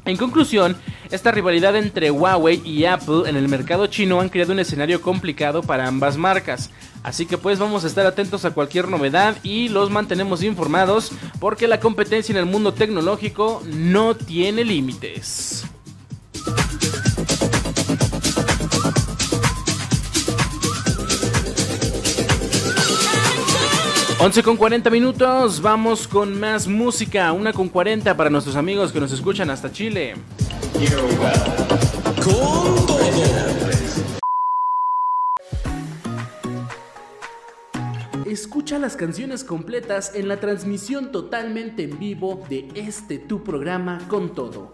En conclusión, esta rivalidad entre Huawei y Apple en el mercado chino han creado un escenario complicado para ambas marcas. Así que pues vamos a estar atentos a cualquier novedad y los mantenemos informados porque la competencia en el mundo tecnológico no tiene límites. 11 con 40 minutos, vamos con más música, una con 40 para nuestros amigos que nos escuchan hasta Chile. Escucha las canciones completas en la transmisión totalmente en vivo de este tu programa con todo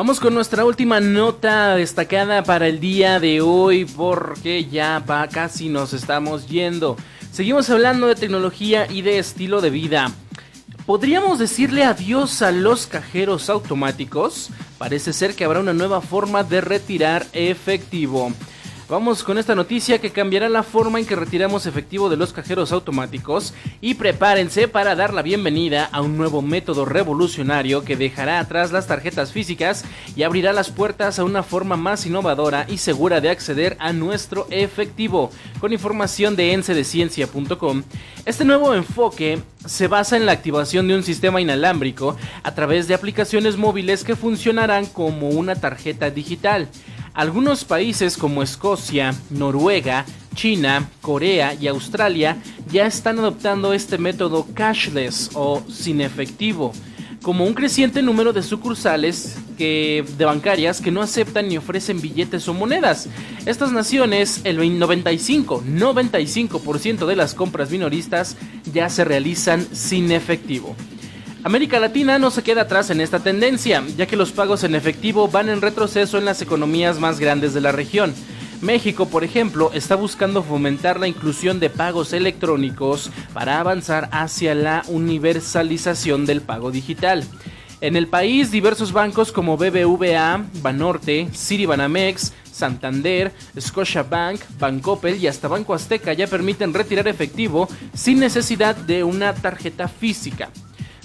Vamos con nuestra última nota destacada para el día de hoy porque ya va casi nos estamos yendo. Seguimos hablando de tecnología y de estilo de vida. ¿Podríamos decirle adiós a los cajeros automáticos? Parece ser que habrá una nueva forma de retirar efectivo. Vamos con esta noticia que cambiará la forma en que retiramos efectivo de los cajeros automáticos y prepárense para dar la bienvenida a un nuevo método revolucionario que dejará atrás las tarjetas físicas y abrirá las puertas a una forma más innovadora y segura de acceder a nuestro efectivo. Con información de encedeciencia.com, este nuevo enfoque se basa en la activación de un sistema inalámbrico a través de aplicaciones móviles que funcionarán como una tarjeta digital. Algunos países como Escocia, Noruega, China, Corea y Australia ya están adoptando este método cashless o sin efectivo. Como un creciente número de sucursales de bancarias que no aceptan ni ofrecen billetes o monedas. Estas naciones, el 95, 95% de las compras minoristas ya se realizan sin efectivo. América Latina no se queda atrás en esta tendencia, ya que los pagos en efectivo van en retroceso en las economías más grandes de la región. México, por ejemplo, está buscando fomentar la inclusión de pagos electrónicos para avanzar hacia la universalización del pago digital. En el país, diversos bancos como BBVA, Banorte, Citibanamex, Santander, Scotiabank, Bancoppel y hasta Banco Azteca ya permiten retirar efectivo sin necesidad de una tarjeta física.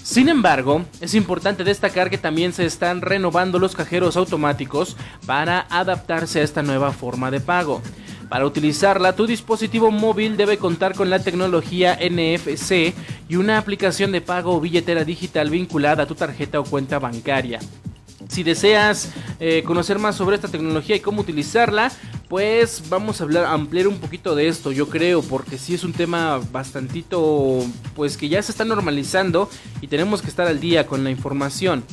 Sin embargo, es importante destacar que también se están renovando los cajeros automáticos para adaptarse a esta nueva forma de pago. Para utilizarla, tu dispositivo móvil debe contar con la tecnología NFC y una aplicación de pago o billetera digital vinculada a tu tarjeta o cuenta bancaria. Si deseas eh, conocer más sobre esta tecnología y cómo utilizarla, pues vamos a hablar, ampliar un poquito de esto, yo creo, porque sí es un tema bastantito, pues que ya se está normalizando y tenemos que estar al día con la información.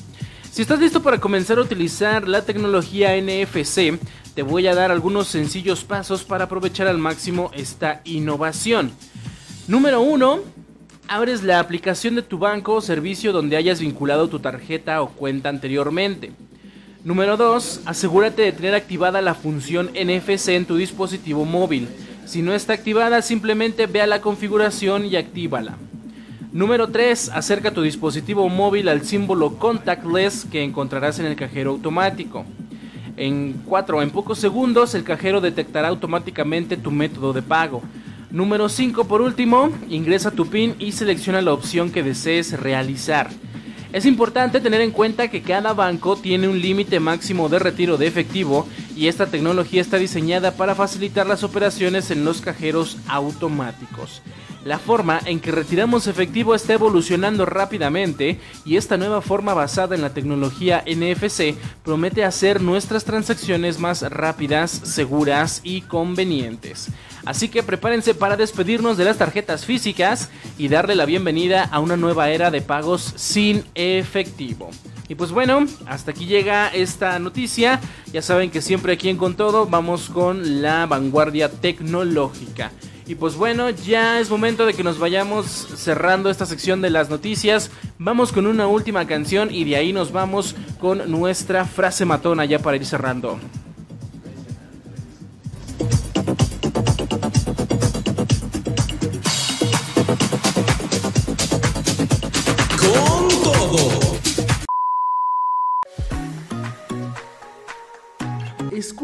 Si estás listo para comenzar a utilizar la tecnología NFC, te voy a dar algunos sencillos pasos para aprovechar al máximo esta innovación. Número 1. Abres la aplicación de tu banco o servicio donde hayas vinculado tu tarjeta o cuenta anteriormente. Número 2. Asegúrate de tener activada la función NFC en tu dispositivo móvil. Si no está activada, simplemente ve a la configuración y actívala. Número 3. Acerca tu dispositivo móvil al símbolo contactless que encontrarás en el cajero automático. En 4. En pocos segundos el cajero detectará automáticamente tu método de pago. Número 5. Por último, ingresa tu PIN y selecciona la opción que desees realizar. Es importante tener en cuenta que cada banco tiene un límite máximo de retiro de efectivo y esta tecnología está diseñada para facilitar las operaciones en los cajeros automáticos. La forma en que retiramos efectivo está evolucionando rápidamente y esta nueva forma basada en la tecnología NFC promete hacer nuestras transacciones más rápidas, seguras y convenientes. Así que prepárense para despedirnos de las tarjetas físicas y darle la bienvenida a una nueva era de pagos sin efectivo. Y pues bueno, hasta aquí llega esta noticia. Ya saben que siempre aquí en Con Todo vamos con la vanguardia tecnológica. Y pues bueno, ya es momento de que nos vayamos cerrando esta sección de las noticias. Vamos con una última canción y de ahí nos vamos con nuestra frase matona ya para ir cerrando.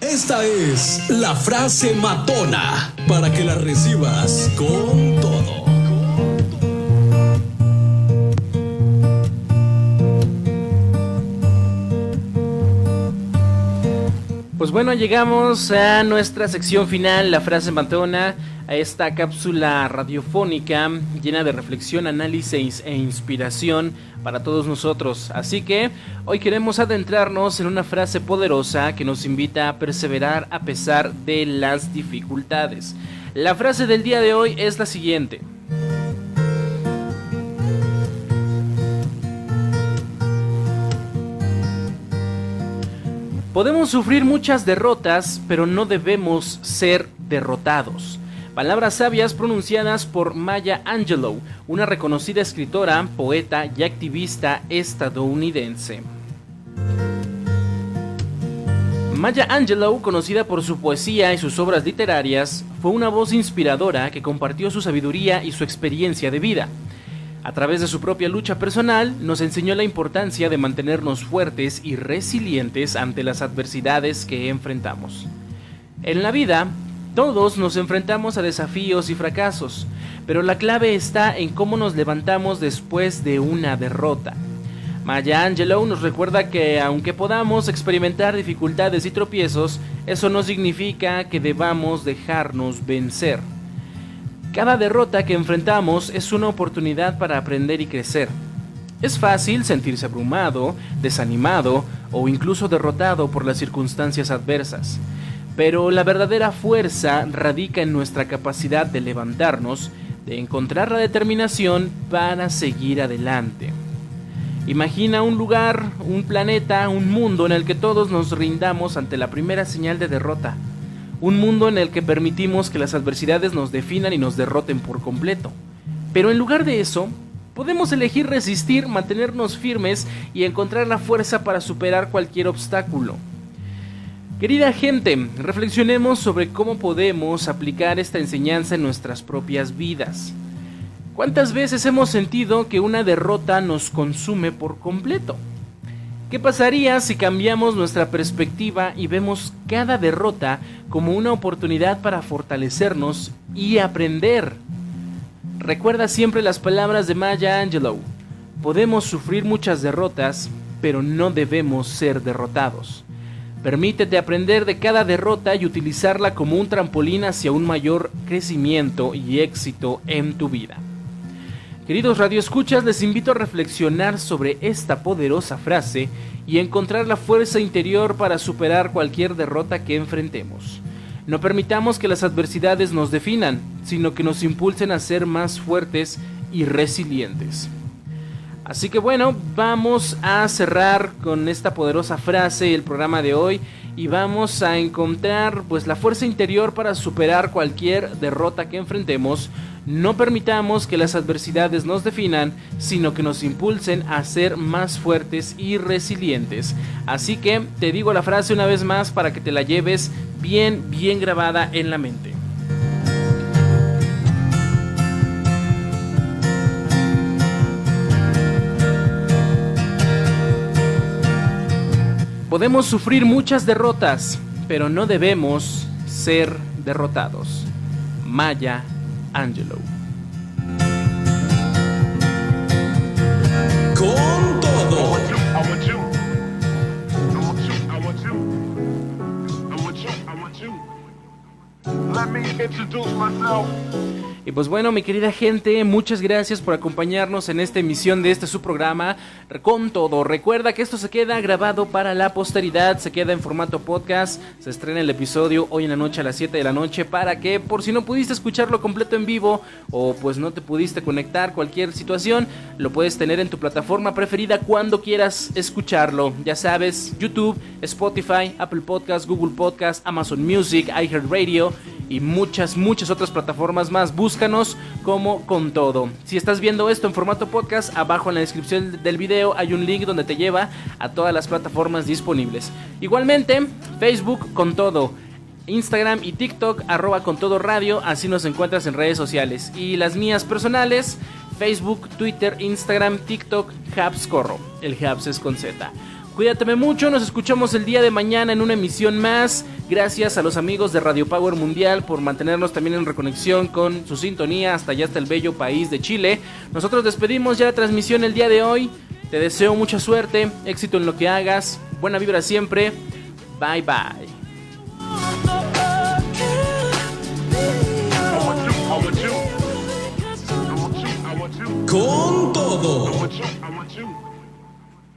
Esta es la frase matona para que la recibas con todo. Pues bueno, llegamos a nuestra sección final, la frase matona a esta cápsula radiofónica llena de reflexión, análisis e inspiración para todos nosotros. Así que hoy queremos adentrarnos en una frase poderosa que nos invita a perseverar a pesar de las dificultades. La frase del día de hoy es la siguiente. Podemos sufrir muchas derrotas, pero no debemos ser derrotados. Palabras sabias pronunciadas por Maya Angelou, una reconocida escritora, poeta y activista estadounidense. Maya Angelou, conocida por su poesía y sus obras literarias, fue una voz inspiradora que compartió su sabiduría y su experiencia de vida. A través de su propia lucha personal, nos enseñó la importancia de mantenernos fuertes y resilientes ante las adversidades que enfrentamos. En la vida, todos nos enfrentamos a desafíos y fracasos, pero la clave está en cómo nos levantamos después de una derrota. Maya Angelou nos recuerda que aunque podamos experimentar dificultades y tropiezos, eso no significa que debamos dejarnos vencer. Cada derrota que enfrentamos es una oportunidad para aprender y crecer. Es fácil sentirse abrumado, desanimado o incluso derrotado por las circunstancias adversas, pero la verdadera fuerza radica en nuestra capacidad de levantarnos, de encontrar la determinación para seguir adelante. Imagina un lugar, un planeta, un mundo en el que todos nos rindamos ante la primera señal de derrota. Un mundo en el que permitimos que las adversidades nos definan y nos derroten por completo. Pero en lugar de eso, podemos elegir resistir, mantenernos firmes y encontrar la fuerza para superar cualquier obstáculo. Querida gente, reflexionemos sobre cómo podemos aplicar esta enseñanza en nuestras propias vidas. ¿Cuántas veces hemos sentido que una derrota nos consume por completo? ¿Qué pasaría si cambiamos nuestra perspectiva y vemos cada derrota como una oportunidad para fortalecernos y aprender? Recuerda siempre las palabras de Maya Angelou. Podemos sufrir muchas derrotas, pero no debemos ser derrotados. Permítete aprender de cada derrota y utilizarla como un trampolín hacia un mayor crecimiento y éxito en tu vida. Queridos radioescuchas, les invito a reflexionar sobre esta poderosa frase y encontrar la fuerza interior para superar cualquier derrota que enfrentemos. No permitamos que las adversidades nos definan, sino que nos impulsen a ser más fuertes y resilientes. Así que bueno, vamos a cerrar con esta poderosa frase el programa de hoy y vamos a encontrar pues la fuerza interior para superar cualquier derrota que enfrentemos no permitamos que las adversidades nos definan, sino que nos impulsen a ser más fuertes y resilientes. Así que te digo la frase una vez más para que te la lleves bien, bien grabada en la mente. Podemos sufrir muchas derrotas, pero no debemos ser derrotados. Maya Angelo. Con todo. I want you Do you I want you I want you Let me introduce myself. Y pues bueno, mi querida gente, muchas gracias por acompañarnos en esta emisión de este su programa con todo. Recuerda que esto se queda grabado para la posteridad, se queda en formato podcast, se estrena el episodio hoy en la noche a las 7 de la noche para que por si no pudiste escucharlo completo en vivo o pues no te pudiste conectar cualquier situación, lo puedes tener en tu plataforma preferida cuando quieras escucharlo. Ya sabes, YouTube, Spotify, Apple Podcast, Google Podcast, Amazon Music, iHeartRadio y muchas, muchas otras plataformas más. Búscanos como con todo. Si estás viendo esto en formato podcast, abajo en la descripción del video hay un link donde te lleva a todas las plataformas disponibles. Igualmente, Facebook con todo. Instagram y TikTok, arroba con todo radio, así nos encuentras en redes sociales. Y las mías personales, Facebook, Twitter, Instagram, TikTok, Habscorro. El Habs es con Z. Cuídate mucho, nos escuchamos el día de mañana en una emisión más. Gracias a los amigos de Radio Power Mundial por mantenernos también en reconexión con su sintonía hasta allá hasta el bello país de Chile. Nosotros despedimos ya la transmisión el día de hoy. Te deseo mucha suerte, éxito en lo que hagas, buena vibra siempre. Bye bye. Con todo.